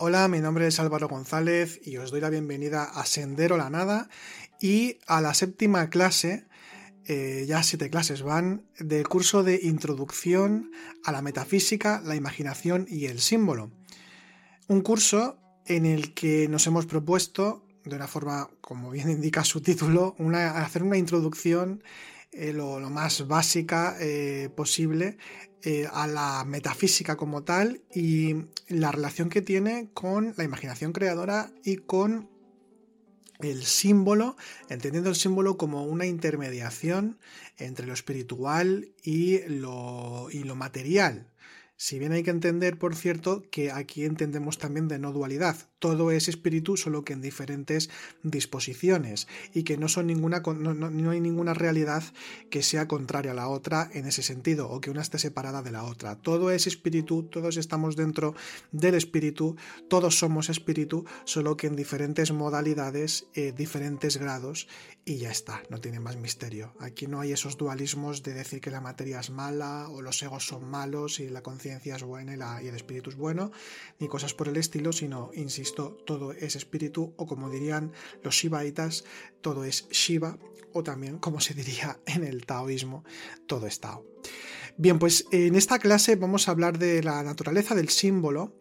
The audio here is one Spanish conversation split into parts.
Hola, mi nombre es Álvaro González y os doy la bienvenida a Sendero la Nada y a la séptima clase, eh, ya siete clases van, del curso de Introducción a la Metafísica, la Imaginación y el Símbolo. Un curso en el que nos hemos propuesto, de una forma, como bien indica su título, hacer una introducción eh, lo, más básica eh, posible eh, a la metafísica como tal y la relación que tiene con la imaginación creadora y con el símbolo, entendiendo el símbolo como una intermediación entre lo espiritual y lo, y lo material. Si bien hay que entender, por cierto, que aquí entendemos también de no dualidad. Todo es espíritu, solo que en diferentes disposiciones. Y que no son ninguna. No, hay ninguna realidad que sea contraria a la otra en ese sentido, o que una esté separada de la otra. Todo es espíritu, todos estamos dentro del espíritu, todos somos espíritu, solo que en diferentes modalidades, eh, diferentes grados, y ya está, no tiene más misterio. Aquí no hay esos dualismos de decir que la materia es mala, o los egos son malos, y la conciencia es buena y, el espíritu es bueno, ni cosas por el estilo, sino, insisto, todo es espíritu, o como dirían los shivaitas, todo es Shiva, o también, como se diría en el taoísmo, todo es Tao. Bien, pues en esta clase vamos a hablar de la naturaleza del símbolo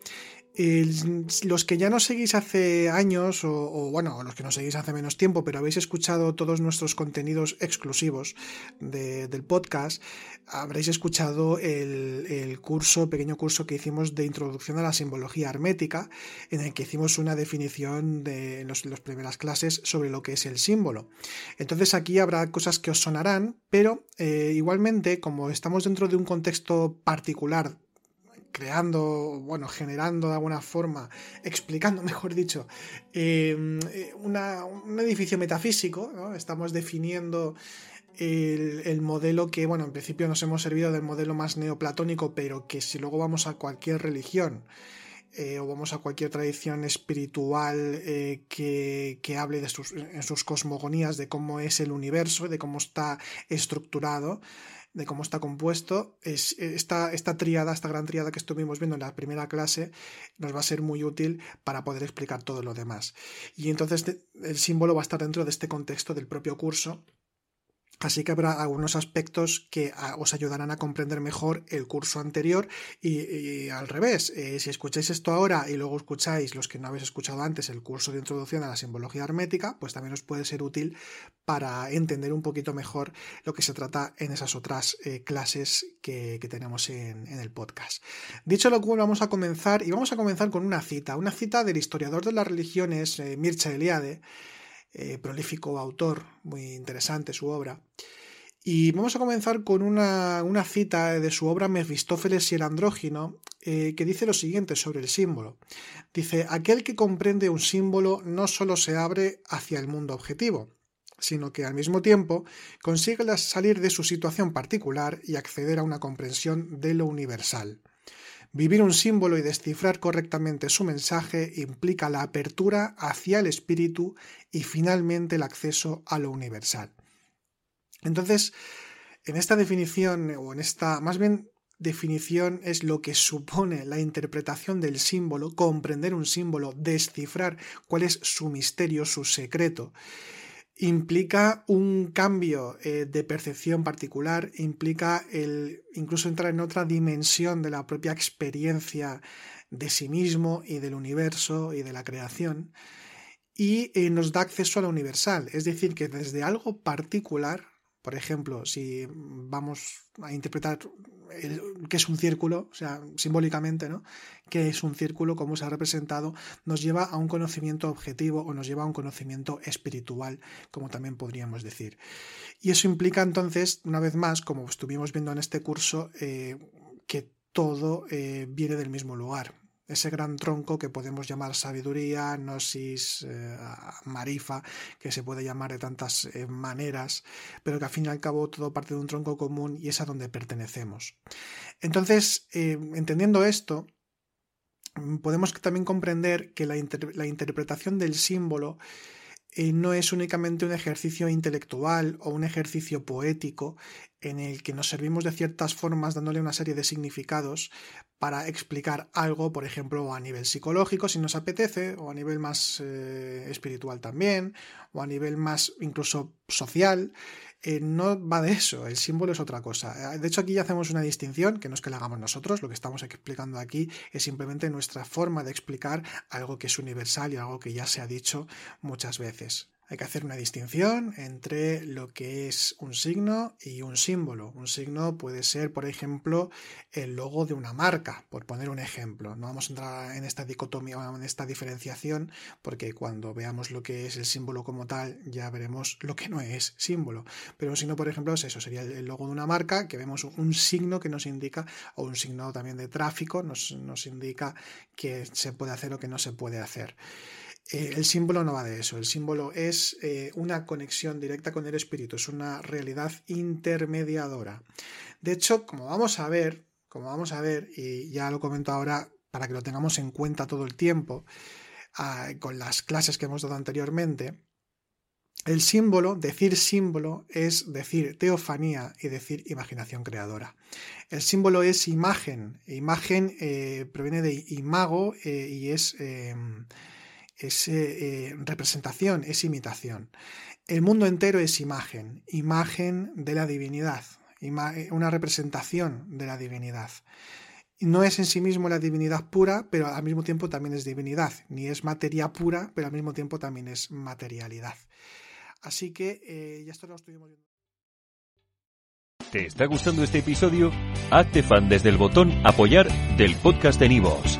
los que ya nos seguís hace años, o, bueno, los que nos seguís hace menos tiempo, pero habéis escuchado todos nuestros contenidos exclusivos del podcast, habréis escuchado el, curso, pequeño curso que hicimos de introducción a la simbología hermética, en el que hicimos una definición de en las primeras clases sobre lo que es el símbolo. Entonces aquí habrá cosas que os sonarán, pero eh, igualmente, como estamos dentro de un contexto particular creando, bueno, generando de alguna forma, explicando, mejor dicho, em, eh, un edificio metafísico, estamos definiendo el, modelo que, bueno, en principio nos hemos servido del modelo más neoplatónico, pero que si luego vamos a cualquier religión, eh, o vamos a cualquier tradición espiritual eh, que, que, hable de sus, en sus cosmogonías de cómo es el universo, de cómo está estructurado, de cómo está compuesto, es, esta, esta triada, esta gran triada que estuvimos viendo en la primera clase, nos va a ser muy útil para poder explicar todo lo demás. Y entonces el símbolo va a estar dentro de este contexto del propio curso Así que habrá algunos aspectos que ah, os ayudarán a comprender mejor el curso anterior y, al revés, eh, si escucháis esto ahora y luego escucháis los que no habéis escuchado antes el curso de introducción a la simbología hermética, pues también os puede ser útil para entender un poquito mejor lo que se trata en esas otras eh, clases que, tenemos en, el podcast. Dicho lo cual, vamos a comenzar y vamos a comenzar con una cita, una cita del historiador de las religiones, eh, Mircea Eliade, eh, prolífico autor, muy interesante su obra. Y vamos a comenzar con una, cita de su obra Mefistófeles y el andrógino, eh, que dice lo siguiente sobre el símbolo. Dice, aquel que comprende un símbolo no solo se abre hacia el mundo objetivo, sino que al mismo tiempo consigue salir de su situación particular y acceder a una comprensión de lo universal. Vivir un símbolo y descifrar correctamente su mensaje implica la apertura hacia el espíritu y finalmente el acceso a lo universal. Entonces, en esta definición, o en esta, más bien definición es lo que supone la interpretación del símbolo, comprender un símbolo, descifrar cuál es su misterio, su secreto implica un cambio eh, de percepción particular, implica el incluso entrar en otra dimensión de la propia experiencia de sí mismo y del universo y de la creación y eh, nos da acceso a lo universal, es decir, que desde algo particular Por ejemplo, si vamos a interpretar qué es un círculo, o sea, simbólicamente, ¿no? ¿Qué es un círculo? ¿Cómo se ha representado? Nos lleva a un conocimiento objetivo o nos lleva a un conocimiento espiritual, como también podríamos decir. Y eso implica entonces, una vez más, como estuvimos viendo en este curso, eh, que todo eh, viene del mismo lugar ese gran tronco que podemos llamar sabiduría, gnosis, eh, marifa, que se puede llamar de tantas eh, maneras, pero que al fin y al cabo todo parte de un tronco común y es a donde pertenecemos. Entonces, eh, entendiendo esto, podemos también comprender que la interpretación del símbolo no es únicamente un ejercicio intelectual o un ejercicio poético en el que nos servimos de ciertas formas dándole una serie de significados para explicar algo, por ejemplo, a nivel psicológico si nos apetece, o a nivel más eh, espiritual también, o a nivel más incluso social. Eh, no va de eso, el símbolo es otra cosa. Eh, de hecho, aquí ya hacemos una distinción, que no es que la hagamos nosotros, lo que estamos explicando aquí es simplemente nuestra forma de explicar algo que es universal y algo que ya se ha dicho muchas veces. Hay que hacer una distinción entre lo que es un signo y un símbolo. Un signo puede ser, por ejemplo, el logo de una marca, por poner un ejemplo. No vamos a entrar en esta dicotomía en esta diferenciación, porque cuando veamos lo que es el símbolo como tal, ya veremos lo que no es símbolo. Pero un signo, por ejemplo, es eso, sería el logo de una marca, que vemos un signo que nos indica, o un signo también de tráfico, nos, nos indica que se puede hacer o que no se puede hacer. Eh, el símbolo no va de eso, el símbolo es eh, una conexión directa con el espíritu, es una realidad intermediadora. De hecho, como vamos a ver, como vamos a ver, y ya lo comento ahora para que lo tengamos en cuenta todo el tiempo, ah, con las clases que hemos dado anteriormente, el símbolo, decir símbolo, es decir teofanía y decir imaginación creadora. El símbolo es imagen. Imagen eh, proviene de imago y es em, es eh, representación, es imitación. El mundo entero es imagen, imagen de la divinidad, eh, una representación de la divinidad. No es en sí mismo la divinidad pura, pero al mismo tiempo también es divinidad. Ni es materia pura, pero al mismo tiempo también es materialidad. Así que eh, ya esto lo estuvimos viendo. ¿Te está gustando este episodio? Hazte fan desde el botón apoyar del podcast de Nivos.